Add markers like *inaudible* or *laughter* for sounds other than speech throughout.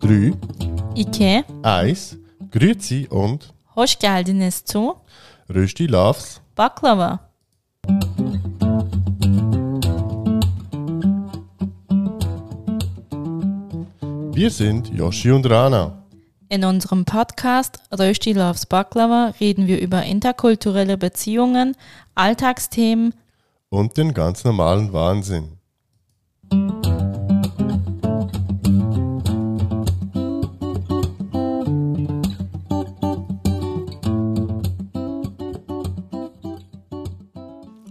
Drei, İki, eins, Grüezi und hoş geldiniz zu Rösti Loves. Baklava. Wir sind Yoshi und Rana. In unserem Podcast Rösti Loves Baklava reden wir über interkulturelle Beziehungen, Alltagsthemen, Und den ganz normalen Wahnsinn.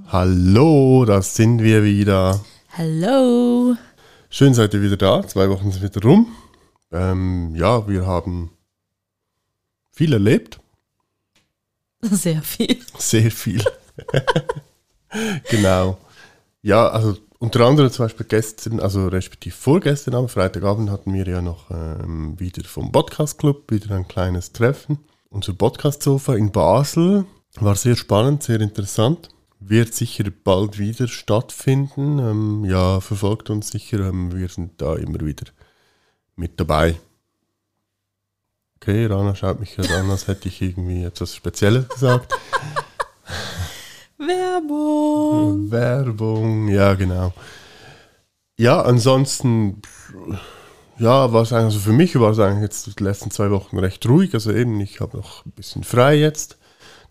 Hallo, da sind wir wieder. Hello. Schön seid ihr wieder da. Zwei Wochen sind wieder rum. Ähm, ja, wir haben viel erlebt. Sehr viel. Sehr viel. *laughs* *laughs* genau. Ja, also unter anderem zum Beispiel gestern, also respektive vorgestern am Freitagabend hatten wir ja noch ähm, wieder vom Podcast Club wieder ein kleines Treffen. Unser Podcast Sofa in Basel war sehr spannend, sehr interessant. Wird sicher bald wieder stattfinden. Ähm, ja, verfolgt uns sicher. Ähm, wir sind da immer wieder mit dabei. Okay, Rana schaut mich gerade an, als hätte ich irgendwie etwas Spezielles gesagt. *laughs* Werbung. Werbung, ja, genau. Ja, ansonsten, ja, war es eigentlich, also für mich war es eigentlich jetzt die letzten zwei Wochen recht ruhig. Also eben, ich habe noch ein bisschen frei jetzt,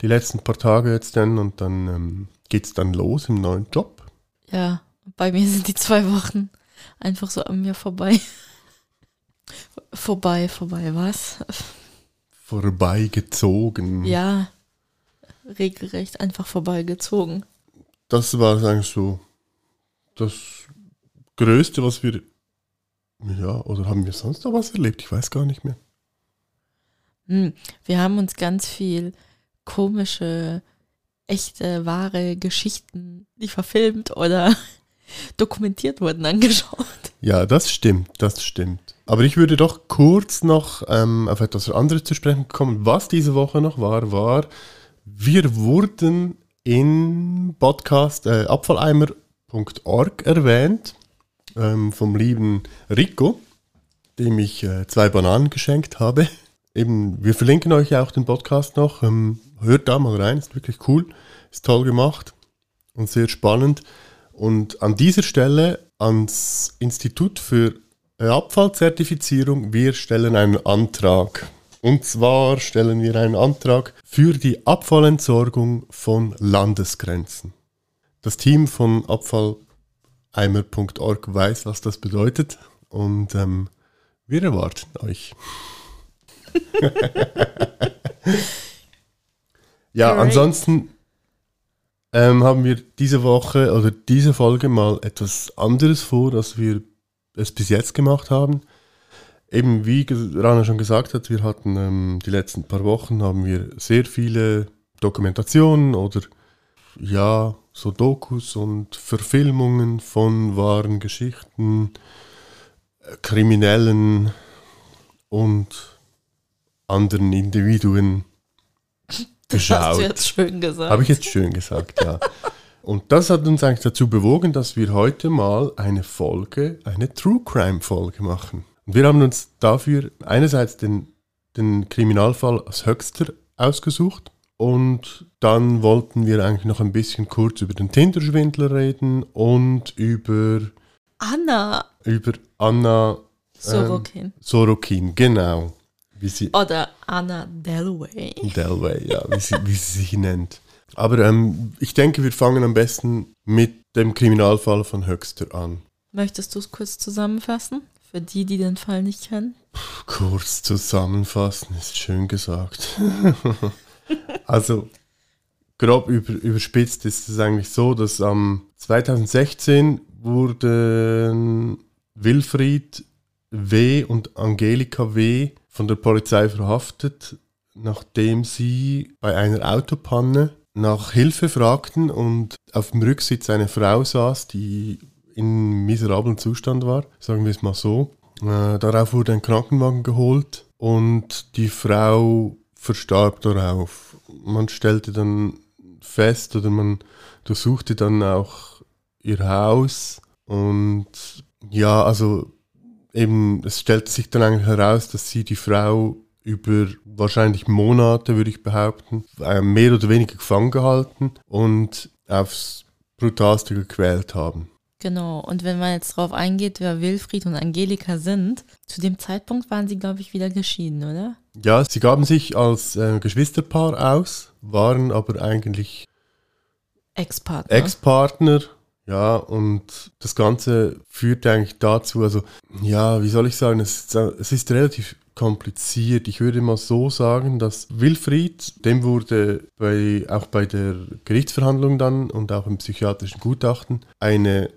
die letzten paar Tage jetzt dann und dann ähm, geht es dann los im neuen Job. Ja, bei mir sind die zwei Wochen einfach so an mir vorbei. *laughs* vorbei, vorbei, was? Vorbeigezogen. Ja, regelrecht einfach vorbeigezogen. Das war eigentlich so das Größte, was wir, ja, oder haben wir sonst noch was erlebt? Ich weiß gar nicht mehr. Hm, wir haben uns ganz viel komische, echte, wahre Geschichten, die verfilmt oder *laughs* dokumentiert wurden, angeschaut. Ja, das stimmt, das stimmt. Aber ich würde doch kurz noch ähm, auf etwas anderes zu sprechen kommen. Was diese Woche noch war, war, wir wurden in Podcast äh, abfalleimer.org erwähnt ähm, vom lieben Rico, dem ich äh, zwei Bananen geschenkt habe. Eben, wir verlinken euch auch den Podcast noch. Ähm, hört da mal rein, ist wirklich cool, ist toll gemacht und sehr spannend. Und an dieser Stelle ans Institut für Abfallzertifizierung, wir stellen einen Antrag. Und zwar stellen wir einen Antrag für die Abfallentsorgung von Landesgrenzen. Das Team von abfalleimer.org weiß, was das bedeutet und ähm, wir erwarten euch. *laughs* ja, Great. ansonsten ähm, haben wir diese Woche oder diese Folge mal etwas anderes vor, als wir es bis jetzt gemacht haben. Eben wie Rana schon gesagt hat, wir hatten ähm, die letzten paar Wochen haben wir sehr viele Dokumentationen oder ja, so Dokus und Verfilmungen von wahren Geschichten, äh, Kriminellen und anderen Individuen *laughs* Das hast geschaut. du jetzt schön gesagt. Habe ich jetzt schön gesagt, ja. Und das hat uns eigentlich dazu bewogen, dass wir heute mal eine Folge, eine True Crime Folge machen. Und wir haben uns dafür einerseits den, den Kriminalfall aus Höxter ausgesucht und dann wollten wir eigentlich noch ein bisschen kurz über den Tinder-Schwindler reden und über, Anna über Anna Sorokin. Sorokin, genau. Wie sie, Oder Anna Delway. Delway, ja, wie sie, wie sie sich nennt. Aber ähm, ich denke, wir fangen am besten mit dem Kriminalfall von Höxter an. Möchtest du es kurz zusammenfassen? Für die, die den Fall nicht kennen. Kurz zusammenfassen, ist schön gesagt. *laughs* also, grob über, überspitzt ist es eigentlich so, dass am 2016 wurden Wilfried W. und Angelika W. von der Polizei verhaftet, nachdem sie bei einer Autopanne nach Hilfe fragten und auf dem Rücksitz eine Frau saß, die in miserablen Zustand war, sagen wir es mal so. Äh, darauf wurde ein Krankenwagen geholt und die Frau verstarb darauf. Man stellte dann fest oder man durchsuchte dann auch ihr Haus und ja, also eben, es stellte sich dann eigentlich heraus, dass sie die Frau über wahrscheinlich Monate, würde ich behaupten, äh, mehr oder weniger gefangen gehalten und aufs brutalste gequält haben. Genau, und wenn man jetzt drauf eingeht, wer Wilfried und Angelika sind, zu dem Zeitpunkt waren sie, glaube ich, wieder geschieden, oder? Ja, sie gaben sich als äh, Geschwisterpaar aus, waren aber eigentlich Ex-Partner. Ex-Partner. Ja, und das Ganze führte eigentlich dazu, also, ja, wie soll ich sagen, es, es ist relativ kompliziert. Ich würde mal so sagen, dass Wilfried, dem wurde bei, auch bei der Gerichtsverhandlung dann und auch im psychiatrischen Gutachten eine,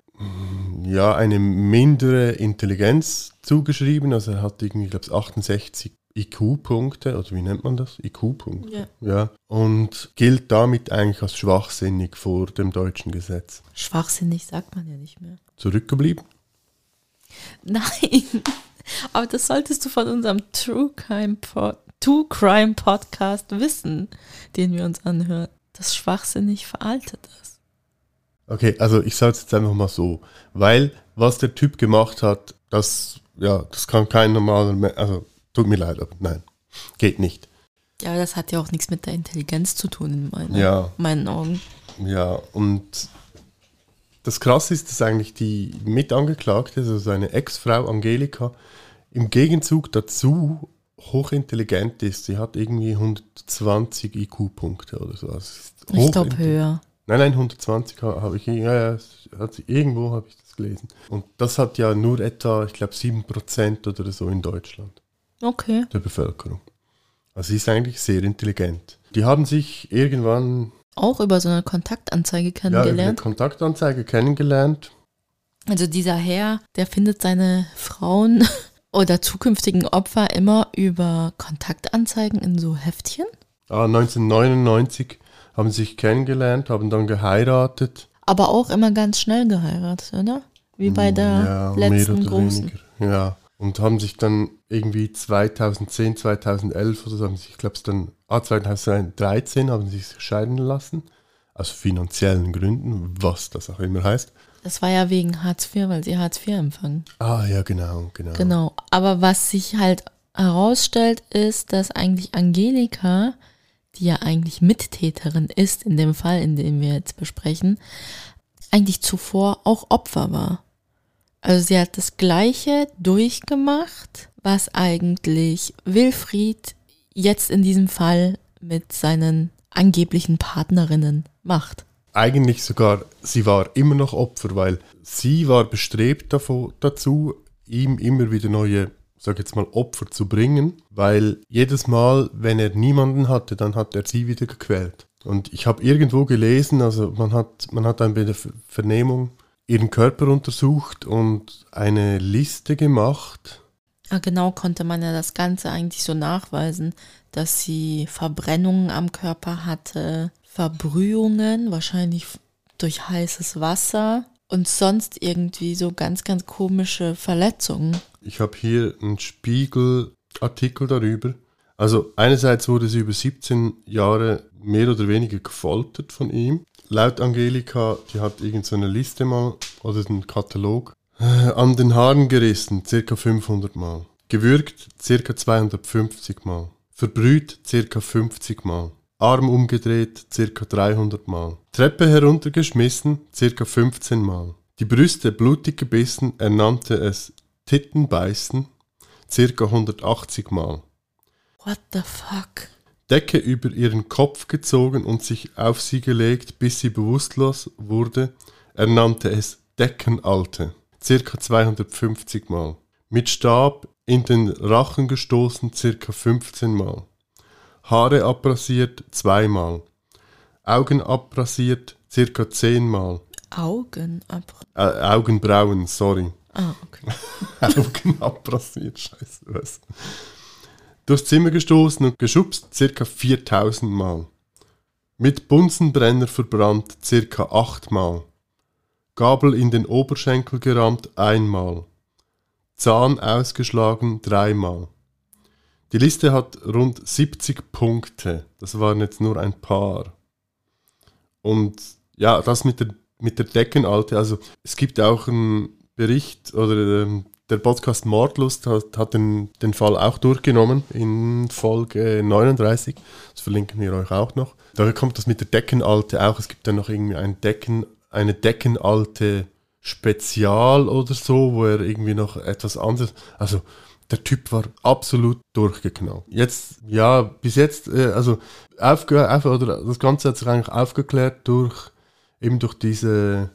ja, eine mindere Intelligenz zugeschrieben. Also er hat irgendwie, ich glaube, 68 IQ-Punkte, oder wie nennt man das? IQ-Punkte. Ja. ja. Und gilt damit eigentlich als schwachsinnig vor dem deutschen Gesetz. Schwachsinnig sagt man ja nicht mehr. Zurückgeblieben? Nein, *laughs* aber das solltest du von unserem True Crime, Pod True Crime Podcast wissen, den wir uns anhören, dass schwachsinnig veraltet ist. Okay, also ich sage es jetzt einfach mal so, weil was der Typ gemacht hat, das, ja, das kann kein normaler, Me also tut mir leid, aber nein, geht nicht. Ja, aber das hat ja auch nichts mit der Intelligenz zu tun in meinen, Ja. meinen Augen. Ja, und das Krasse ist, dass eigentlich die Mitangeklagte, also seine Ex-Frau Angelika, im Gegenzug dazu hochintelligent ist. Sie hat irgendwie 120 IQ-Punkte oder so. Also Ich glaube höher. Nein, nein, 120 ha- habe ich, ja, ja, irgendwo habe ich das gelesen. Und das hat ja nur etwa, ich glaube, 7% oder so in Deutschland Okay. der Bevölkerung. Also sie ist eigentlich sehr intelligent. Die haben sich irgendwann Auch über so eine Kontaktanzeige ja, über eine kennengelernt. Kontaktanzeige kennengelernt. Also dieser Herr, der findet seine Frauen *laughs* oder zukünftigen Opfer immer über Kontaktanzeigen in so Heftchen. Ah, 1999 haben sich kennengelernt, haben dann geheiratet. Aber auch immer ganz schnell geheiratet, oder? Wie bei der letzten großen. weniger. Ja. Und haben sich dann irgendwie 2010, 2011 oder so, haben sich, ich glaube es dann, ah, 2013 haben sie sich scheiden lassen. Aus finanziellen Gründen, was das auch immer heißt. Das war ja wegen Hartz IV, weil sie Hartz IV empfangen. Ah, ja, genau, genau. Genau. Aber was sich halt herausstellt, ist, dass eigentlich Angelika, die ja eigentlich Mittäterin ist in dem Fall, in dem wir jetzt besprechen, eigentlich zuvor auch Opfer war. Also sie hat das Gleiche durchgemacht, was eigentlich Wilfried jetzt in diesem Fall mit seinen angeblichen Partnerinnen macht. Eigentlich sogar, sie war immer noch Opfer, weil sie war bestrebt davor, dazu, ihm immer wieder neue, sag jetzt mal, Opfer zu bringen, weil jedes Mal, wenn er niemanden hatte, dann hat er sie wieder gequält. Und ich habe irgendwo gelesen, also man hat, man hat dann bei der Ver- Vernehmung ihren Körper untersucht und eine Liste gemacht. Ja, genau konnte man ja das Ganze eigentlich so nachweisen, dass sie Verbrennungen am Körper hatte, Verbrühungen, wahrscheinlich durch heißes Wasser und sonst irgendwie so ganz, ganz komische Verletzungen. Ich habe hier einen Spiegelartikel darüber. Also einerseits wurde sie über 17 Jahre mehr oder weniger gefoltert von ihm. Laut Angelika, die hat irgend so Liste mal oder einen Katalog. Äh, An den Haaren gerissen, circa 500 Mal. Gewürgt, circa 250 Mal. Verbrüht, circa 50 Mal. Arm umgedreht, circa 300 Mal. Treppe heruntergeschmissen, circa 15 Mal. Die Brüste blutig gebissen, er nannte es Tittenbeißen, circa 180 Mal. What the fuck? Decke über ihren Kopf gezogen und sich auf sie gelegt, bis sie bewusstlos wurde. Er nannte es Deckenalte, circa 250 Mal. Mit Stab in den Rachen gestoßen, circa 15 Mal. Haare abrasiert, zweimal. Augen abrasiert, circa 10 Mal. Augen ab. Äh, Augenbrauen, sorry. Ah, okay. *laughs* Augen abrasiert, scheiße. Was. Durchs Zimmer gestoßen und geschubst circa 4000 Mal. Mit Bunsenbrenner verbrannt circa 8 Mal. Gabel in den Oberschenkel gerammt einmal. Zahn ausgeschlagen dreimal. Die Liste hat rund 70 Punkte. Das waren jetzt nur ein paar. Und ja, das mit der, mit der Deckenalte. Also es gibt auch einen Bericht oder ähm, der Podcast Mordlust hat, hat den, den Fall auch durchgenommen in Folge 39. Das verlinken wir euch auch noch. Da kommt das mit der Deckenalte auch. Es gibt dann noch irgendwie ein Decken, eine Deckenalte Spezial oder so, wo er irgendwie noch etwas anderes. Also der Typ war absolut durchgeknallt. Jetzt, ja, bis jetzt, äh, also aufge, auf, oder das Ganze hat sich eigentlich aufgeklärt durch eben durch diese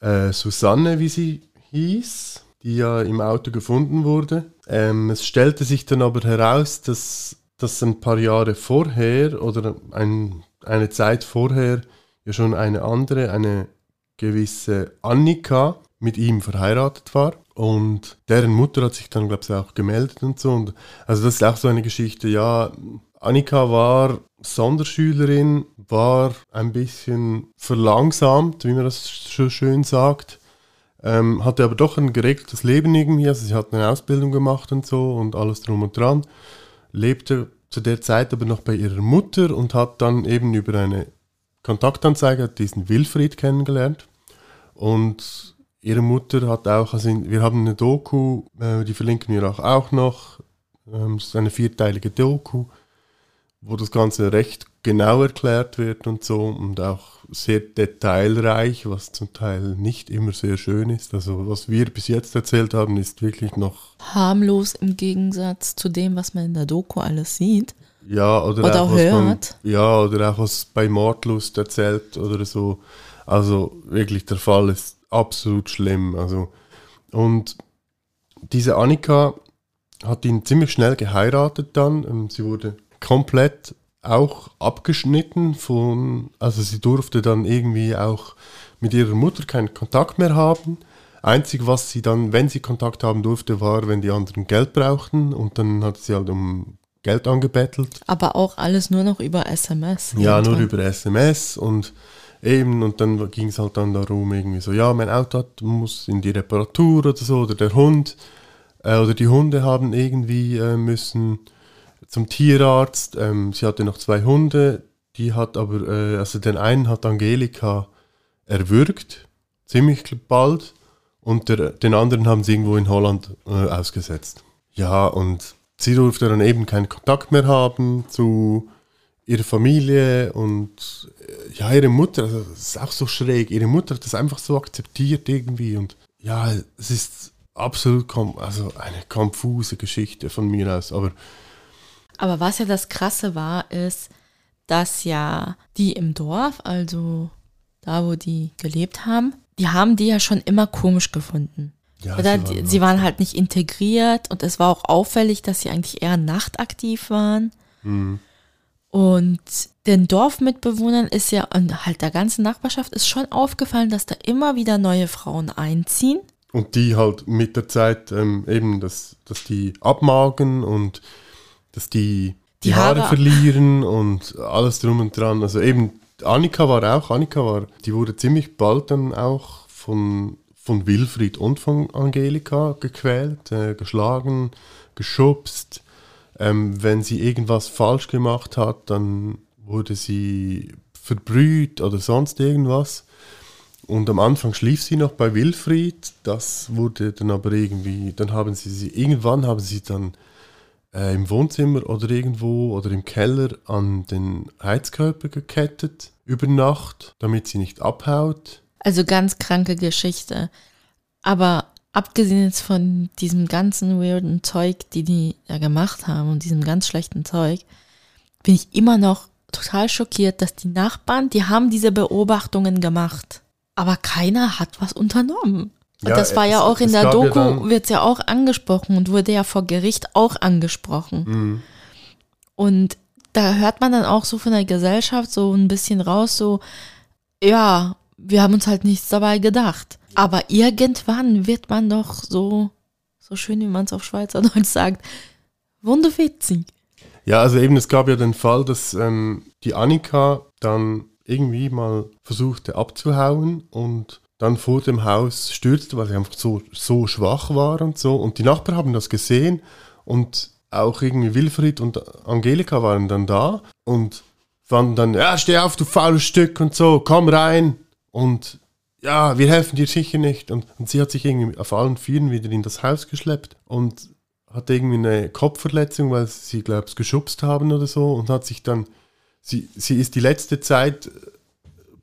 äh, Susanne, wie sie hieß, die ja im Auto gefunden wurde. Ähm, es stellte sich dann aber heraus, dass das ein paar Jahre vorher oder ein, eine Zeit vorher ja schon eine andere, eine gewisse Annika mit ihm verheiratet war. Und deren Mutter hat sich dann, glaube ich, auch gemeldet und so. Und also das ist auch so eine Geschichte, ja, Annika war Sonderschülerin, war ein bisschen verlangsamt, wie man das so schön sagt. Ähm, hatte aber doch ein geregeltes Leben irgendwie, also sie hat eine Ausbildung gemacht und so und alles drum und dran. Lebte zu der Zeit aber noch bei ihrer Mutter und hat dann eben über eine Kontaktanzeige diesen Wilfried kennengelernt. Und ihre Mutter hat auch, also wir haben eine Doku, äh, die verlinken wir auch, auch noch. Ähm, es ist eine vierteilige Doku, wo das Ganze recht genau erklärt wird und so und auch sehr detailreich, was zum Teil nicht immer sehr schön ist. Also was wir bis jetzt erzählt haben, ist wirklich noch harmlos im Gegensatz zu dem, was man in der Doku alles sieht. Ja, oder, oder auch, hört. Man, ja, oder auch was bei Mordlust erzählt oder so. Also wirklich, der Fall ist absolut schlimm. Also, und diese Annika hat ihn ziemlich schnell geheiratet dann. Ähm, sie wurde komplett auch abgeschnitten von, also sie durfte dann irgendwie auch mit ihrer Mutter keinen Kontakt mehr haben. Einzig, was sie dann, wenn sie Kontakt haben durfte, war, wenn die anderen Geld brauchten und dann hat sie halt um Geld angebettelt. Aber auch alles nur noch über SMS. Ja, nur über SMS und Eben, und dann ging es halt dann darum, irgendwie so, ja, mein Auto hat, muss in die Reparatur oder so, oder der Hund, äh, oder die Hunde haben irgendwie äh, müssen zum Tierarzt. Ähm, sie hatte noch zwei Hunde, die hat aber, äh, also den einen hat Angelika erwürgt, ziemlich bald, und der, den anderen haben sie irgendwo in Holland äh, ausgesetzt. Ja, und sie durfte dann eben keinen Kontakt mehr haben zu ihre Familie und äh, ja, ihre Mutter, also das ist auch so schräg. Ihre Mutter hat das einfach so akzeptiert irgendwie und ja, es ist absolut also eine konfuse Geschichte von mir aus, aber aber was ja das krasse war, ist, dass ja die im Dorf, also da wo die gelebt haben, die haben die ja schon immer komisch gefunden. Ja, Oder sie, waren, sie waren halt nicht integriert und es war auch auffällig, dass sie eigentlich eher nachtaktiv waren. Mhm. Und den Dorfmitbewohnern ist ja, und halt der ganzen Nachbarschaft ist schon aufgefallen, dass da immer wieder neue Frauen einziehen. Und die halt mit der Zeit ähm, eben, dass, dass die abmagen und dass die die, die Haare, Haare verlieren und alles drum und dran. Also eben, Annika war auch, Annika war, die wurde ziemlich bald dann auch von, von Wilfried und von Angelika gequält, äh, geschlagen, geschubst ähm, wenn sie irgendwas falsch gemacht hat, dann wurde sie verbrüht oder sonst irgendwas. Und am Anfang schlief sie noch bei Wilfried. Das wurde dann aber irgendwie, dann haben sie sie, irgendwann haben sie dann äh, im Wohnzimmer oder irgendwo oder im Keller an den Heizkörper gekettet über Nacht, damit sie nicht abhaut. Also ganz kranke Geschichte. Aber abgesehen jetzt von diesem ganzen weirden Zeug, die die da gemacht haben und diesem ganz schlechten Zeug, bin ich immer noch total schockiert, dass die Nachbarn, die haben diese Beobachtungen gemacht, aber keiner hat was unternommen. Ja, das war es, ja auch in der Doku, ja wird es ja auch angesprochen und wurde ja vor Gericht auch angesprochen. Mhm. Und da hört man dann auch so von der Gesellschaft so ein bisschen raus, so, ja, wir haben uns halt nichts dabei gedacht. Aber irgendwann wird man doch so, so schön, wie man es auf Schweizerdeutsch sagt, wunderwitzig. Ja, also eben, es gab ja den Fall, dass ähm, die Annika dann irgendwie mal versuchte abzuhauen und dann vor dem Haus stürzte, weil sie einfach so, so schwach war und so. Und die Nachbarn haben das gesehen und auch irgendwie Wilfried und Angelika waren dann da und fanden dann, ja, steh auf, du faules Stück und so, komm rein. Und ja, wir helfen dir sicher nicht. Und, und sie hat sich irgendwie auf allen Vieren wieder in das Haus geschleppt und hat irgendwie eine Kopfverletzung, weil sie, glaube ich, geschubst haben oder so und hat sich dann, sie, sie ist die letzte Zeit,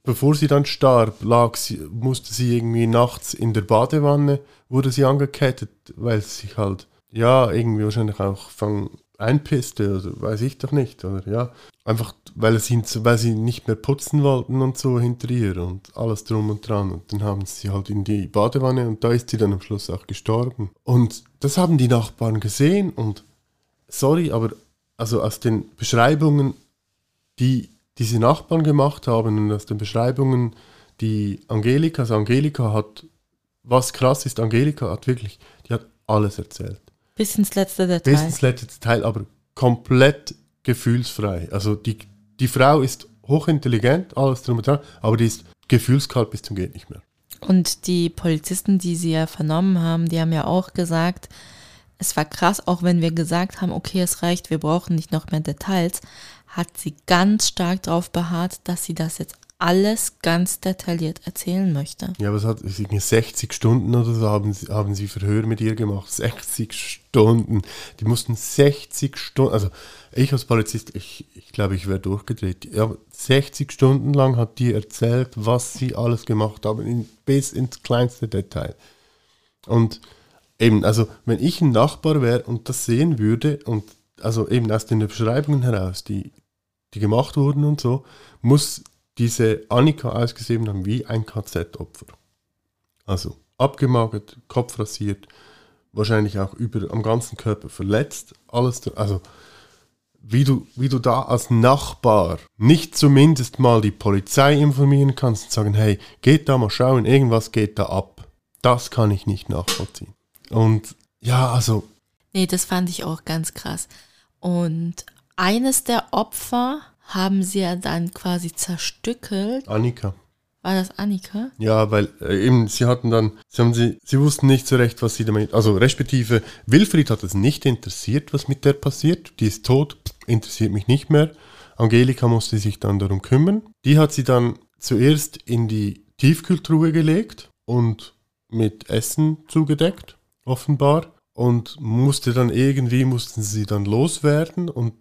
bevor sie dann starb, lag sie, musste sie irgendwie nachts in der Badewanne, wurde sie angekettet, weil sie sich halt, ja, irgendwie wahrscheinlich auch von einpisste oder weiß ich doch nicht, oder ja. Einfach, weil, sie, weil sie nicht mehr putzen wollten und so hinter ihr und alles drum und dran. Und dann haben sie halt in die Badewanne und da ist sie dann am Schluss auch gestorben. Und das haben die Nachbarn gesehen und sorry, aber also aus den Beschreibungen, die diese Nachbarn gemacht haben und aus den Beschreibungen, die Angelika, also Angelika hat, was krass ist, Angelika hat wirklich, die hat alles erzählt. Bis ins letzte Detail. Bis ins letzte Detail, aber komplett gefühlsfrei. Also die, die Frau ist hochintelligent, alles drum und dran, aber die ist gefühlskalt bis zum geht nicht mehr. Und die Polizisten, die sie ja vernommen haben, die haben ja auch gesagt, es war krass, auch wenn wir gesagt haben, okay, es reicht, wir brauchen nicht noch mehr Details, hat sie ganz stark darauf beharrt, dass sie das jetzt alles ganz detailliert erzählen möchte. Ja, was hat 60 Stunden oder so haben sie, haben sie Verhör mit ihr gemacht. 60 Stunden. Die mussten 60 Stunden, also ich als Polizist, ich, ich glaube, ich wäre durchgedreht. Ja, 60 Stunden lang hat die erzählt, was sie alles gemacht haben, in, bis ins kleinste Detail. Und eben, also wenn ich ein Nachbar wäre und das sehen würde und also eben aus den Beschreibungen heraus, die, die gemacht wurden und so, muss diese Annika ausgesehen haben wie ein KZ-Opfer. Also abgemagert, Kopf rasiert, wahrscheinlich auch über am ganzen Körper verletzt, alles, also wie du, wie du da als Nachbar nicht zumindest mal die Polizei informieren kannst und sagen, hey, geht da mal schauen, irgendwas geht da ab. Das kann ich nicht nachvollziehen. Und ja, also. Nee, das fand ich auch ganz krass. Und eines der Opfer haben sie ja dann quasi zerstückelt. Annika. War das Annika? Ja, weil äh, eben sie hatten dann, sie haben sie, sie wussten nicht so recht, was sie damit, also respektive Wilfried hat es nicht interessiert, was mit der passiert. Die ist tot, interessiert mich nicht mehr. Angelika musste sich dann darum kümmern. Die hat sie dann zuerst in die Tiefkühltruhe gelegt und mit Essen zugedeckt, offenbar. Und musste dann irgendwie, mussten sie dann loswerden und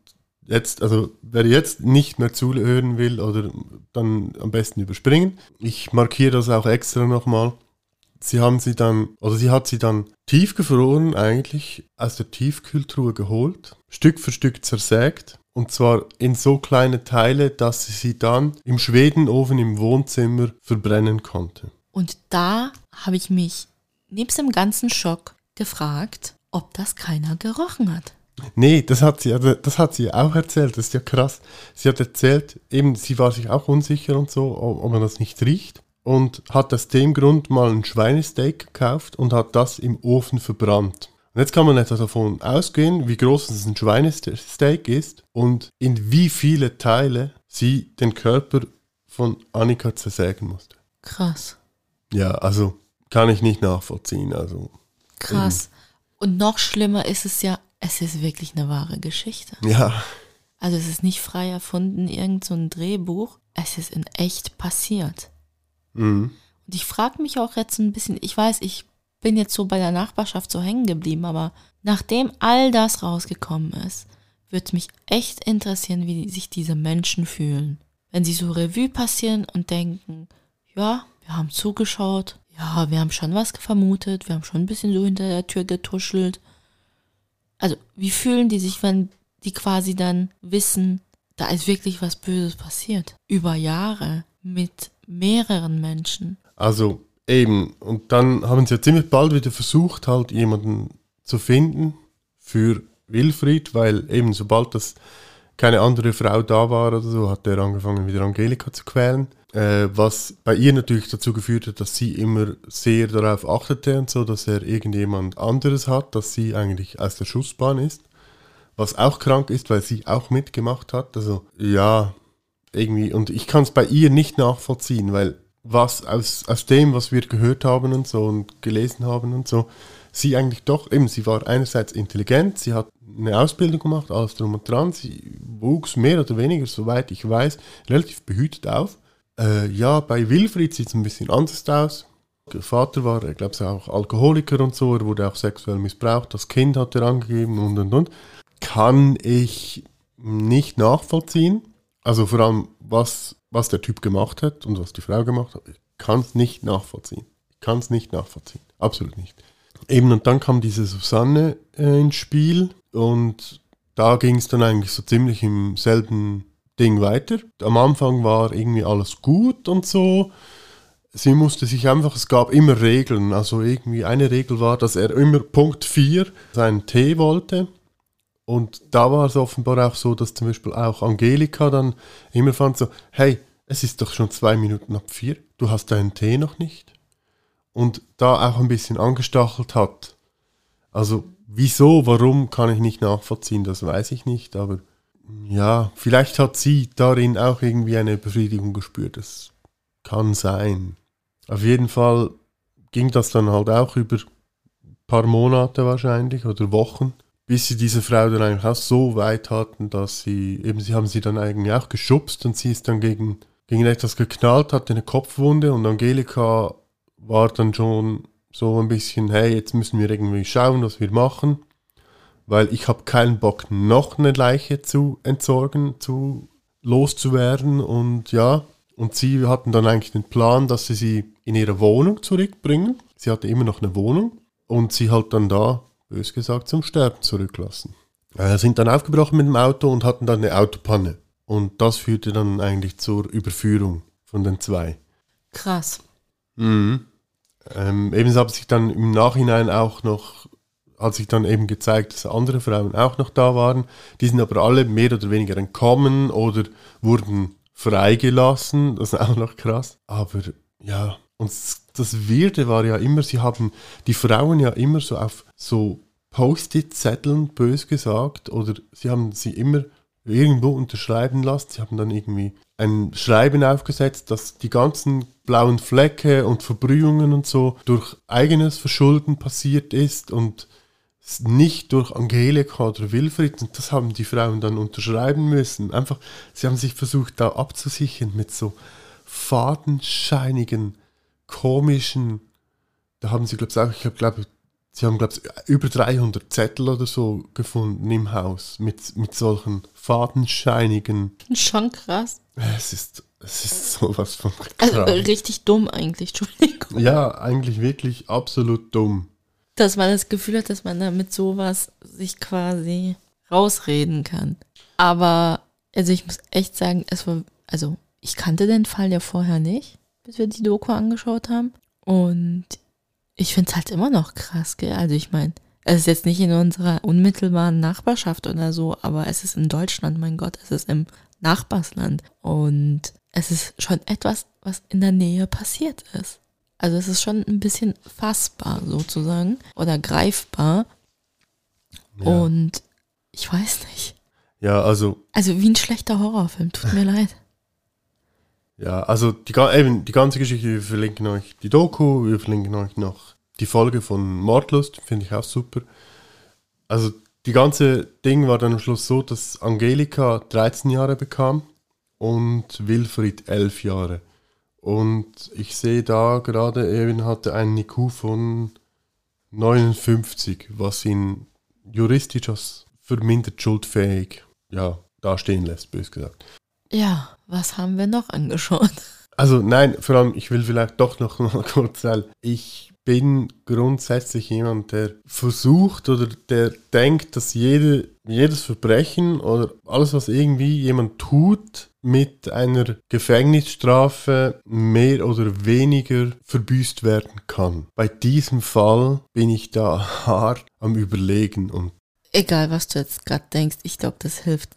jetzt, also wer jetzt nicht mehr zuhören will oder dann am besten überspringen. Ich markiere das auch extra nochmal. Sie haben sie dann, oder sie hat sie dann tiefgefroren eigentlich aus der Tiefkühltruhe geholt, Stück für Stück zersägt und zwar in so kleine Teile, dass sie sie dann im Schwedenofen im Wohnzimmer verbrennen konnte. Und da habe ich mich nebst dem ganzen Schock gefragt, ob das keiner gerochen hat. Nee, das hat sie, also das hat sie auch erzählt, das ist ja krass. Sie hat erzählt, eben, sie war sich auch unsicher und so, ob man das nicht riecht. Und hat aus dem Grund mal ein Schweinesteak gekauft und hat das im Ofen verbrannt. Und jetzt kann man etwa davon ausgehen, wie groß ein Schweinesteak ist und in wie viele Teile sie den Körper von Annika zersägen musste. Krass. Ja, also kann ich nicht nachvollziehen. Also, Krass. Eben. Und noch schlimmer ist es ja, es ist wirklich eine wahre Geschichte. Ja. Also es ist nicht frei erfunden, irgend so ein Drehbuch. Es ist in echt passiert. Mhm. Und ich frage mich auch jetzt ein bisschen, ich weiß, ich bin jetzt so bei der Nachbarschaft so hängen geblieben, aber nachdem all das rausgekommen ist, würde mich echt interessieren, wie sich diese Menschen fühlen. Wenn sie so Revue passieren und denken, ja, wir haben zugeschaut, ja, wir haben schon was vermutet, wir haben schon ein bisschen so hinter der Tür getuschelt, also wie fühlen die sich, wenn die quasi dann wissen, da ist wirklich was Böses passiert? Über Jahre mit mehreren Menschen. Also eben, und dann haben sie ja ziemlich bald wieder versucht, halt jemanden zu finden für Wilfried, weil eben sobald das keine andere Frau da war oder so, hat er angefangen, wieder Angelika zu quälen. Äh, was bei ihr natürlich dazu geführt hat, dass sie immer sehr darauf achtete und so, dass er irgendjemand anderes hat, dass sie eigentlich aus der Schussbahn ist. Was auch krank ist, weil sie auch mitgemacht hat. Also ja, irgendwie. Und ich kann es bei ihr nicht nachvollziehen, weil was aus, aus dem, was wir gehört haben und so und gelesen haben und so, sie eigentlich doch, eben, sie war einerseits intelligent, sie hat eine Ausbildung gemacht, alles drum und dran, sie wuchs mehr oder weniger, soweit ich weiß, relativ behütet auf Äh, ja, bei Wilfried sieht es ein bisschen anders aus. Der Vater war, ich glaube, auch Alkoholiker und so, er wurde auch sexuell missbraucht, das Kind hat er angegeben und und und. Kann ich nicht nachvollziehen. Also vor allem, was, was der Typ gemacht hat und was die Frau gemacht hat, ich kann es nicht nachvollziehen. Ich kann es nicht nachvollziehen. Absolut nicht. Eben, und dann kam diese Susanne äh, ins Spiel und da ging es dann eigentlich so ziemlich im selben Ding weiter. Am Anfang war irgendwie alles gut und so. Sie musste sich einfach, es gab immer Regeln. Also irgendwie eine Regel war, dass er immer Punkt 4 seinen Tee wollte. Und da war es offenbar auch so, dass zum Beispiel auch Angelika dann immer fand so, hey, es ist doch schon zwei Minuten ab vier, du hast deinen Tee noch nicht. Und da auch ein bisschen angestachelt hat. Also wieso, warum kann ich nicht nachvollziehen, das weiß ich nicht, aber ja, vielleicht hat sie darin auch irgendwie eine Befriedigung gespürt. Das kann sein. Auf jeden Fall ging das dann halt auch über ein paar Monate wahrscheinlich oder Wochen, bis sie diese Frau dann eigentlich auch so weit hatten, dass sie, eben sie haben sie dann eigentlich auch geschubst und sie ist dann gegen, gegen etwas geknallt, hatte eine Kopfwunde und Angelika war dann schon so ein bisschen, hey, jetzt müssen wir irgendwie schauen, was wir machen weil ich habe keinen Bock, noch eine Leiche zu entsorgen, zu loszuwerden und ja, und sie hatten dann eigentlich den Plan, dass sie sie in ihre Wohnung zurückbringen. Sie hatte immer noch eine Wohnung und sie halt dann da, bös gesagt, zum Sterben zurücklassen. Äh, sind dann aufgebrochen mit dem Auto und hatten dann eine Autopanne. Und das führte dann eigentlich zur Überführung von den zwei. Krass. Mhm. Ähm, ebenso haben sich dann im Nachhinein auch noch hat sich dann eben gezeigt, dass andere Frauen auch noch da waren. Die sind aber alle mehr oder weniger entkommen oder wurden freigelassen. Das ist *laughs* auch noch krass. Aber ja, und das Wirde war ja immer, sie haben die Frauen ja immer so auf so Post-it-Zetteln, bös gesagt, oder sie haben sie immer irgendwo unterschreiben lassen. Sie haben dann irgendwie ein Schreiben aufgesetzt, dass die ganzen blauen Flecke und Verbrühungen und so durch eigenes Verschulden passiert ist und nicht durch Angelika oder Wilfried, und das haben die Frauen dann unterschreiben müssen. Einfach, sie haben sich versucht, da abzusichern mit so fadenscheinigen, komischen, da haben sie, glaube ich, auch, ich habe, glaube sie haben, glaube ich, über 300 Zettel oder so gefunden im Haus mit, mit solchen fadenscheinigen. Schon krass. Es ist, es ist *laughs* sowas von krass. Also richtig dumm eigentlich, Entschuldigung. Ja, eigentlich wirklich absolut dumm dass man das Gefühl hat, dass man damit sowas sich quasi rausreden kann. Aber, also ich muss echt sagen, es war, also ich kannte den Fall ja vorher nicht, bis wir die Doku angeschaut haben. Und ich finde es halt immer noch krass, gell? Also ich meine, es ist jetzt nicht in unserer unmittelbaren Nachbarschaft oder so, aber es ist in Deutschland, mein Gott, es ist im Nachbarsland. Und es ist schon etwas, was in der Nähe passiert ist. Also es ist schon ein bisschen fassbar sozusagen oder greifbar. Ja. Und ich weiß nicht. Ja, also. Also wie ein schlechter Horrorfilm, tut mir *laughs* leid. Ja, also die, eben, die ganze Geschichte, wir verlinken euch die Doku, wir verlinken euch noch die Folge von Mordlust, finde ich auch super. Also die ganze Ding war dann am Schluss so, dass Angelika 13 Jahre bekam und Wilfried 11 Jahre. Und ich sehe da gerade, Erwin hatte einen IQ von 59, was ihn juristisch als vermindert schuldfähig ja, dastehen lässt, bös gesagt. Ja, was haben wir noch angeschaut? Also nein, vor allem, ich will vielleicht doch noch mal *laughs* kurz sagen, ich bin grundsätzlich jemand, der versucht oder der denkt, dass jede, jedes Verbrechen oder alles, was irgendwie jemand tut, mit einer Gefängnisstrafe mehr oder weniger verbüßt werden kann. Bei diesem Fall bin ich da *laughs* hart am Überlegen und Egal, was du jetzt gerade denkst, ich glaube, das hilft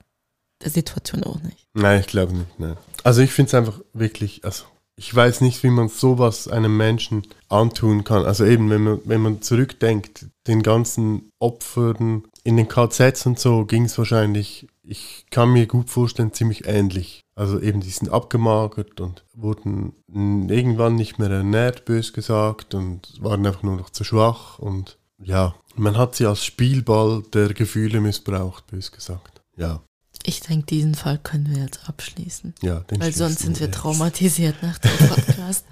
der Situation auch nicht. Nein, ich glaube nicht. Nein. Also ich finde es einfach wirklich, also ich weiß nicht, wie man sowas einem Menschen antun kann. Also eben, wenn man, wenn man zurückdenkt, den ganzen Opfern in den KZs und so ging es wahrscheinlich, ich kann mir gut vorstellen, ziemlich ähnlich. Also eben, die sind abgemagert und wurden irgendwann nicht mehr ernährt, bös gesagt, und waren einfach nur noch zu schwach. Und ja, man hat sie als Spielball der Gefühle missbraucht, bös gesagt. Ja. Ich denke, diesen Fall können wir jetzt abschließen. Ja, den Weil sonst sind wir jetzt. traumatisiert nach dem *laughs* Podcast.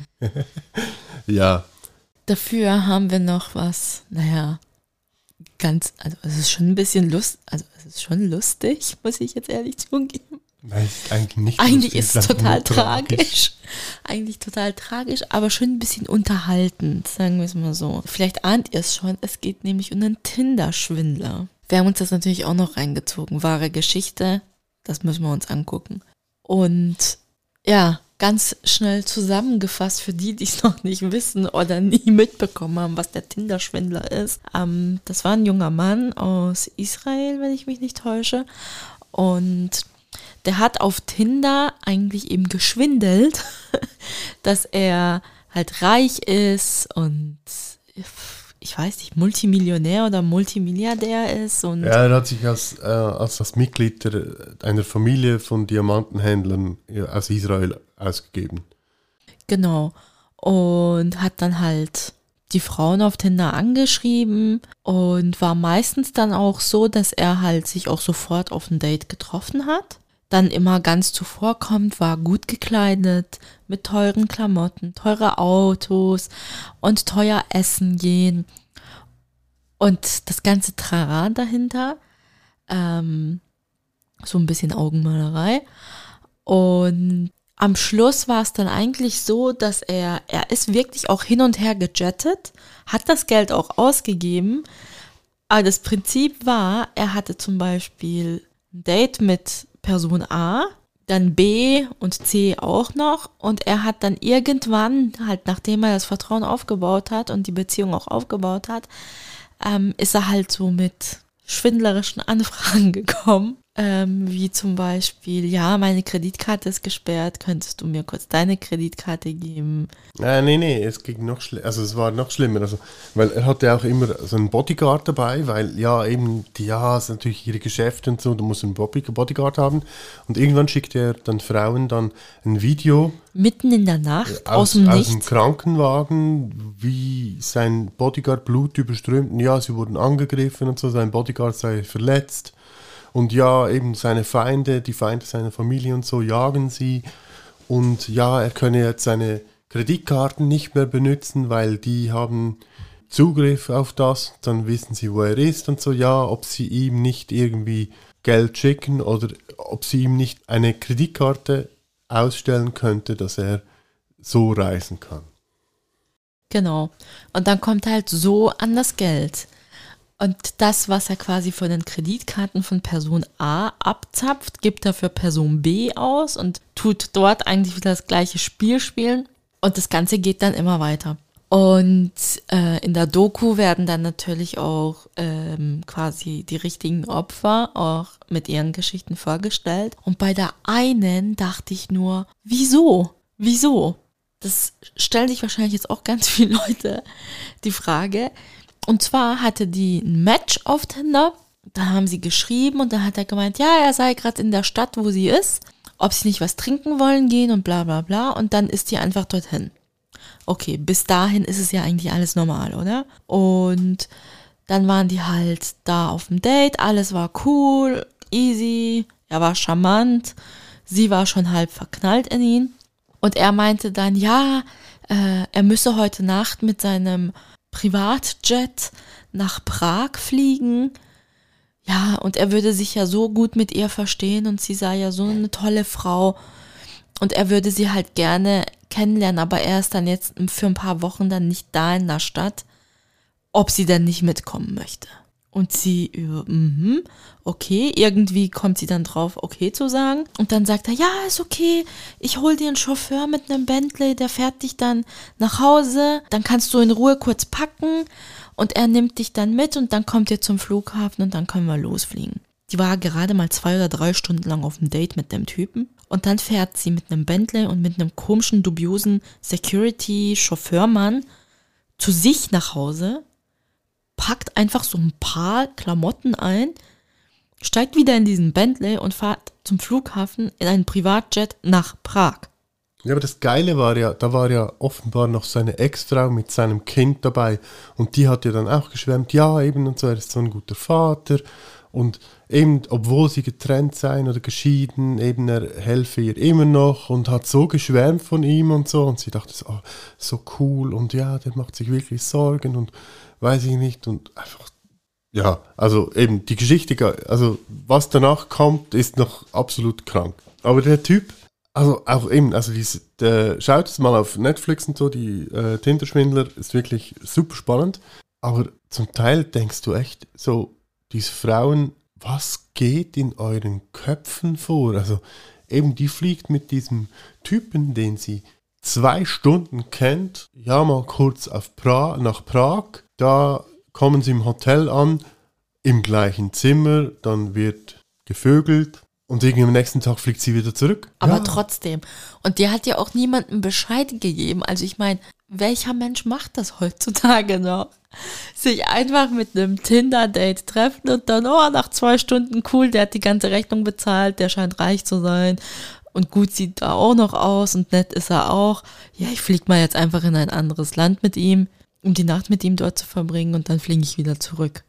Ja, Dafür haben wir noch was, naja, ganz, also es ist schon ein bisschen lust, also es ist schon lustig, *laughs* muss ich jetzt ehrlich zugeben. nein, ist eigentlich nicht. Eigentlich lustig, ist es total nur tragisch. Eigentlich total tragisch, aber schon ein bisschen unterhaltend, sagen wir es mal so. Vielleicht ahnt ihr es schon, es geht nämlich um einen Tinder-Schwindler. Wir haben uns das natürlich auch noch reingezogen. Wahre Geschichte, das müssen wir uns angucken. Und ja, ganz schnell zusammengefasst für die, die es *laughs* noch nicht wissen oder nie mitbekommen haben, was der Tinder-Schwindler ist. Ähm, das war ein junger Mann aus Israel, wenn ich mich nicht täusche. Und der hat auf Tinder eigentlich eben geschwindelt, *laughs* dass er halt reich ist und ich weiß nicht, Multimillionär oder Multimilliardär ist und Ja, er hat sich als, äh, als das Mitglied der, einer Familie von Diamantenhändlern aus Israel ausgegeben. Genau. Und hat dann halt die Frauen auf Tinder angeschrieben und war meistens dann auch so, dass er halt sich auch sofort auf ein Date getroffen hat. Dann immer ganz zuvorkommt, war gut gekleidet, mit teuren Klamotten, teure Autos und teuer essen gehen. Und das ganze Trara dahinter, ähm, so ein bisschen Augenmalerei. Und am Schluss war es dann eigentlich so, dass er, er ist wirklich auch hin und her gejettet, hat das Geld auch ausgegeben. Aber das Prinzip war, er hatte zum Beispiel ein Date mit Person A, dann B und C auch noch. Und er hat dann irgendwann, halt nachdem er das Vertrauen aufgebaut hat und die Beziehung auch aufgebaut hat, ähm, ist er halt so mit schwindlerischen Anfragen *laughs* gekommen. Ähm, wie zum Beispiel, ja, meine Kreditkarte ist gesperrt, könntest du mir kurz deine Kreditkarte geben? Äh, nee, nee, es ging noch schlimmer. Also es war noch schlimmer. Also, weil er hatte auch immer so einen Bodyguard dabei, weil ja eben, die, ja, es sind natürlich ihre Geschäfte und so, du musst einen Body- Bodyguard haben. Und irgendwann schickte er dann Frauen dann ein Video Mitten in der Nacht, aus, aus, dem aus dem Nichts. Krankenwagen, wie sein Bodyguard Blut überströmt. Und ja, sie wurden angegriffen und so, sein Bodyguard sei verletzt. Und ja, eben seine Feinde, die Feinde seiner Familie und so, jagen sie. Und ja, er könne jetzt seine Kreditkarten nicht mehr benutzen, weil die haben Zugriff auf das. Dann wissen sie, wo er ist und so. Ja, ob sie ihm nicht irgendwie Geld schicken oder ob sie ihm nicht eine Kreditkarte ausstellen könnte, dass er so reisen kann. Genau. Und dann kommt halt so an das Geld. Und das, was er quasi von den Kreditkarten von Person A abzapft, gibt er für Person B aus und tut dort eigentlich wieder das gleiche Spiel spielen. Und das Ganze geht dann immer weiter. Und äh, in der Doku werden dann natürlich auch ähm, quasi die richtigen Opfer auch mit ihren Geschichten vorgestellt. Und bei der einen dachte ich nur, wieso? Wieso? Das stellen sich wahrscheinlich jetzt auch ganz viele Leute die Frage. Und zwar hatte die ein Match auf Tinder. Da haben sie geschrieben und dann hat er gemeint, ja, er sei gerade in der Stadt, wo sie ist, ob sie nicht was trinken wollen gehen und bla bla bla. Und dann ist die einfach dorthin. Okay, bis dahin ist es ja eigentlich alles normal, oder? Und dann waren die halt da auf dem Date, alles war cool, easy, er war charmant, sie war schon halb verknallt in ihn. Und er meinte dann, ja, äh, er müsse heute Nacht mit seinem Privatjet nach Prag fliegen. Ja, und er würde sich ja so gut mit ihr verstehen und sie sei ja so eine tolle Frau. Und er würde sie halt gerne kennenlernen, aber er ist dann jetzt für ein paar Wochen dann nicht da in der Stadt, ob sie denn nicht mitkommen möchte. Und sie, ja, mhm, okay, irgendwie kommt sie dann drauf, okay zu sagen. Und dann sagt er, ja, ist okay, ich hol dir einen Chauffeur mit einem Bentley, der fährt dich dann nach Hause, dann kannst du in Ruhe kurz packen und er nimmt dich dann mit und dann kommt ihr zum Flughafen und dann können wir losfliegen. Die war gerade mal zwei oder drei Stunden lang auf dem Date mit dem Typen. Und dann fährt sie mit einem Bentley und mit einem komischen, dubiosen Security-Chauffeurmann zu sich nach Hause, packt einfach so ein paar Klamotten ein, steigt wieder in diesen Bentley und fährt zum Flughafen in einen Privatjet nach Prag. Ja, aber das Geile war ja, da war ja offenbar noch seine Ex-Frau mit seinem Kind dabei und die hat ja dann auch geschwärmt, ja eben und so, er ist so ein guter Vater Und eben, obwohl sie getrennt seien oder geschieden, eben er helfe ihr immer noch und hat so geschwärmt von ihm und so. Und sie dachte, so, oh, so cool und ja, der macht sich wirklich Sorgen und weiß ich nicht und einfach, ja, also eben die Geschichte, also was danach kommt, ist noch absolut krank. Aber der Typ, also auch eben, also diese, der, schaut es mal auf Netflix und so, die äh, Tinderschwindler ist wirklich super spannend. Aber zum Teil denkst du echt so, diese Frauen, was geht in euren Köpfen vor? Also eben, die fliegt mit diesem Typen, den sie zwei Stunden kennt, ja mal kurz auf pra nach Prag, da kommen sie im Hotel an, im gleichen Zimmer, dann wird gevögelt, und irgendwie am nächsten Tag fliegt sie wieder zurück. Aber ja. trotzdem. Und dir hat ja auch niemandem Bescheid gegeben. Also ich meine, welcher Mensch macht das heutzutage noch? Sich einfach mit einem Tinder-Date treffen und dann, oh, nach zwei Stunden cool, der hat die ganze Rechnung bezahlt, der scheint reich zu sein. Und gut sieht er auch noch aus und nett ist er auch. Ja, ich fliege mal jetzt einfach in ein anderes Land mit ihm, um die Nacht mit ihm dort zu verbringen und dann fliege ich wieder zurück.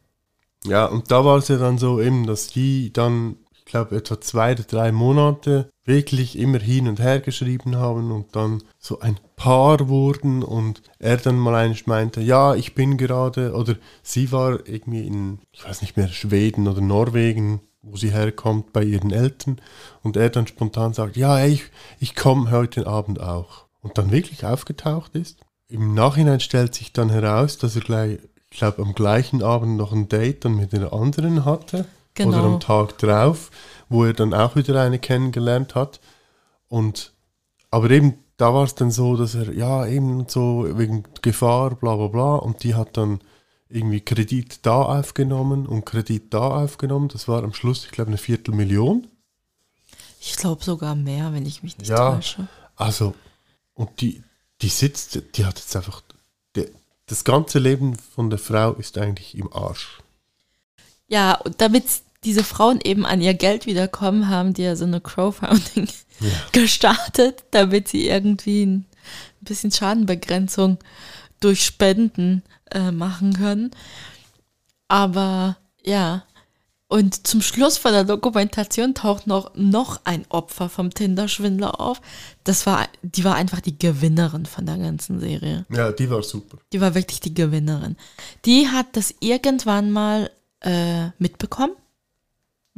Ja, und da war es ja dann so eben, dass die dann glaube, etwa zwei oder drei Monate wirklich immer hin und her geschrieben haben und dann so ein Paar wurden und er dann mal eigentlich meinte, ja, ich bin gerade, oder sie war irgendwie in, ich weiß nicht mehr, Schweden oder Norwegen, wo sie herkommt, bei ihren Eltern und er dann spontan sagt, ja, ich, ich komme heute Abend auch. Und dann wirklich aufgetaucht ist. Im Nachhinein stellt sich dann heraus, dass er gleich, ich glaube, am gleichen Abend noch ein Date dann mit einer anderen hatte. Genau. Oder am Tag drauf, wo er dann auch wieder eine kennengelernt hat. Und aber eben, da war es dann so, dass er, ja, eben so wegen Gefahr, bla bla bla, und die hat dann irgendwie Kredit da aufgenommen und Kredit da aufgenommen. Das war am Schluss, ich glaube, eine Viertelmillion. Ich glaube sogar mehr, wenn ich mich nicht ja, täusche. Also, und die, die sitzt, die hat jetzt einfach, die, das ganze Leben von der Frau ist eigentlich im Arsch. Ja, und damit diese Frauen eben an ihr Geld wiederkommen, haben die ja so eine Crowdfunding ja. *laughs* gestartet, damit sie irgendwie ein bisschen Schadenbegrenzung durch Spenden äh, machen können. Aber ja, und zum Schluss von der Dokumentation taucht noch, noch ein Opfer vom Tinder-Schwindler auf. Das war, die war einfach die Gewinnerin von der ganzen Serie. Ja, die war super. Die war wirklich die Gewinnerin. Die hat das irgendwann mal äh, mitbekommen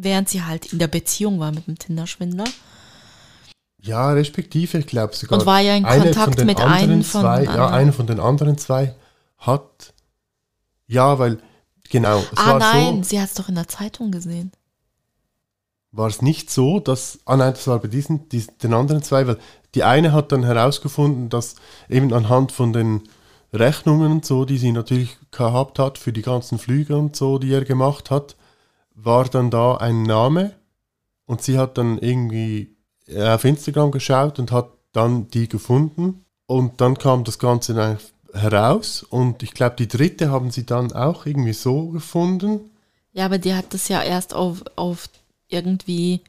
während sie halt in der Beziehung war mit dem Tinder-Schwindler. Ja, respektive, ich glaube sogar. Und war ja in Kontakt mit einem von zwei, Ja, einer von den anderen zwei hat. Ja, weil, genau. ah, nein, so, sie hat es doch in der Zeitung gesehen. War es nicht so, dass. Ah, nein, das war bei diesen, diesen, den anderen zwei, weil die eine hat dann herausgefunden, dass eben anhand von den Rechnungen und so, die sie natürlich gehabt hat für die ganzen Flüge und so, die er gemacht hat, war dann da ein Name und sie hat dann irgendwie äh, auf Instagram geschaut und hat dann die gefunden und dann kam das Ganze heraus und ich glaube, die dritte haben sie dann auch irgendwie so gefunden. Ja, aber die hat das ja erst auf, auf irgendwie